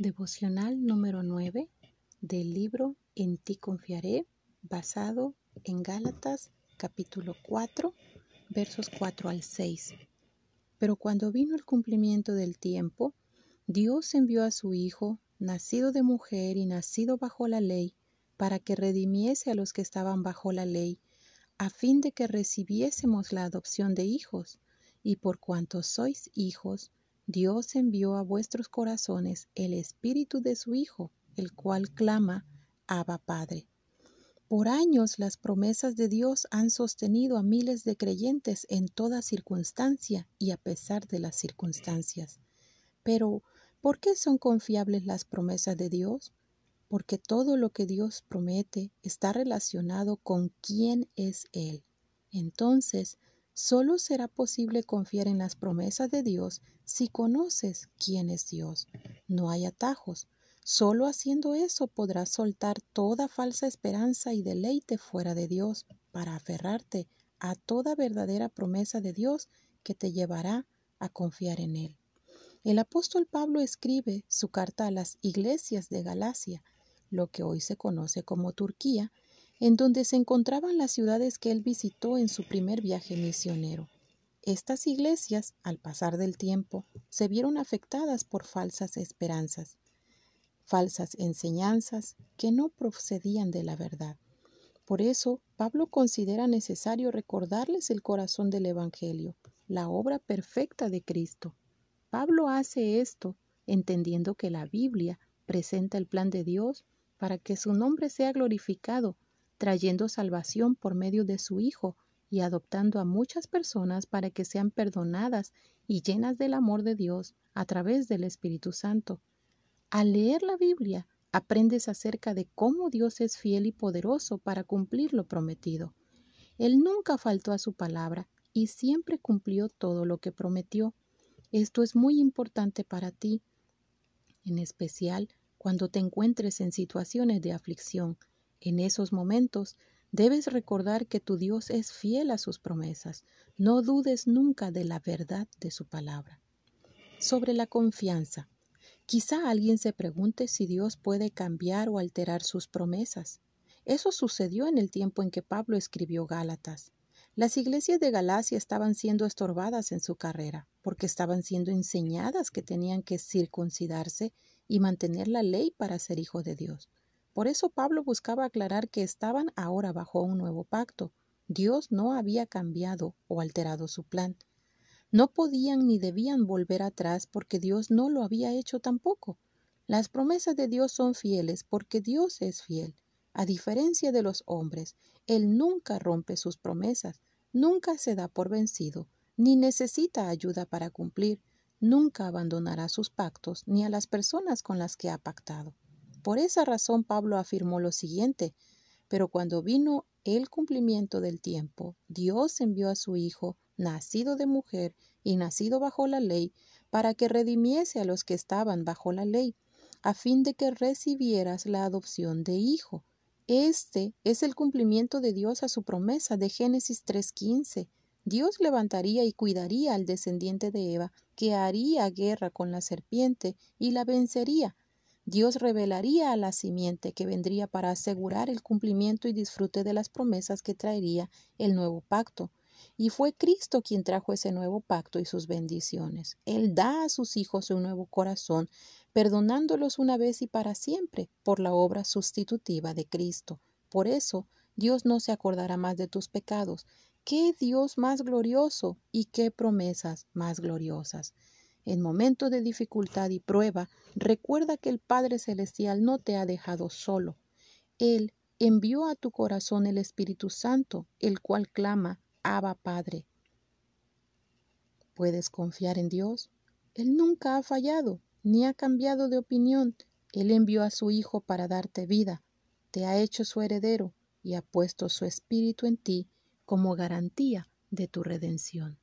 Devocional número 9 del libro En ti confiaré, basado en Gálatas capítulo 4, versos 4 al 6. Pero cuando vino el cumplimiento del tiempo, Dios envió a su Hijo, nacido de mujer y nacido bajo la ley, para que redimiese a los que estaban bajo la ley, a fin de que recibiésemos la adopción de hijos, y por cuanto sois hijos, Dios envió a vuestros corazones el Espíritu de su Hijo, el cual clama, Abba Padre. Por años las promesas de Dios han sostenido a miles de creyentes en toda circunstancia y a pesar de las circunstancias. Pero, ¿por qué son confiables las promesas de Dios? Porque todo lo que Dios promete está relacionado con quién es Él. Entonces, Solo será posible confiar en las promesas de Dios si conoces quién es Dios. No hay atajos. Solo haciendo eso podrás soltar toda falsa esperanza y deleite fuera de Dios para aferrarte a toda verdadera promesa de Dios que te llevará a confiar en Él. El apóstol Pablo escribe su carta a las iglesias de Galacia, lo que hoy se conoce como Turquía, en donde se encontraban las ciudades que él visitó en su primer viaje misionero. Estas iglesias, al pasar del tiempo, se vieron afectadas por falsas esperanzas, falsas enseñanzas que no procedían de la verdad. Por eso, Pablo considera necesario recordarles el corazón del Evangelio, la obra perfecta de Cristo. Pablo hace esto entendiendo que la Biblia presenta el plan de Dios para que su nombre sea glorificado trayendo salvación por medio de su Hijo y adoptando a muchas personas para que sean perdonadas y llenas del amor de Dios a través del Espíritu Santo. Al leer la Biblia, aprendes acerca de cómo Dios es fiel y poderoso para cumplir lo prometido. Él nunca faltó a su palabra y siempre cumplió todo lo que prometió. Esto es muy importante para ti, en especial cuando te encuentres en situaciones de aflicción, en esos momentos debes recordar que tu Dios es fiel a sus promesas. No dudes nunca de la verdad de su palabra. Sobre la confianza. Quizá alguien se pregunte si Dios puede cambiar o alterar sus promesas. Eso sucedió en el tiempo en que Pablo escribió Gálatas. Las iglesias de Galacia estaban siendo estorbadas en su carrera, porque estaban siendo enseñadas que tenían que circuncidarse y mantener la ley para ser hijo de Dios. Por eso Pablo buscaba aclarar que estaban ahora bajo un nuevo pacto. Dios no había cambiado o alterado su plan. No podían ni debían volver atrás porque Dios no lo había hecho tampoco. Las promesas de Dios son fieles porque Dios es fiel. A diferencia de los hombres, Él nunca rompe sus promesas, nunca se da por vencido, ni necesita ayuda para cumplir, nunca abandonará sus pactos ni a las personas con las que ha pactado. Por esa razón Pablo afirmó lo siguiente, pero cuando vino el cumplimiento del tiempo, Dios envió a su Hijo, nacido de mujer y nacido bajo la ley, para que redimiese a los que estaban bajo la ley, a fin de que recibieras la adopción de hijo. Este es el cumplimiento de Dios a su promesa de Génesis 3.15. Dios levantaría y cuidaría al descendiente de Eva, que haría guerra con la serpiente y la vencería, Dios revelaría a la simiente que vendría para asegurar el cumplimiento y disfrute de las promesas que traería el nuevo pacto. Y fue Cristo quien trajo ese nuevo pacto y sus bendiciones. Él da a sus hijos un nuevo corazón, perdonándolos una vez y para siempre por la obra sustitutiva de Cristo. Por eso, Dios no se acordará más de tus pecados. ¡Qué Dios más glorioso y qué promesas más gloriosas! En momentos de dificultad y prueba, recuerda que el Padre Celestial no te ha dejado solo. Él envió a tu corazón el Espíritu Santo, el cual clama, Abba Padre. ¿Puedes confiar en Dios? Él nunca ha fallado, ni ha cambiado de opinión. Él envió a su Hijo para darte vida, te ha hecho su heredero y ha puesto su Espíritu en ti como garantía de tu redención.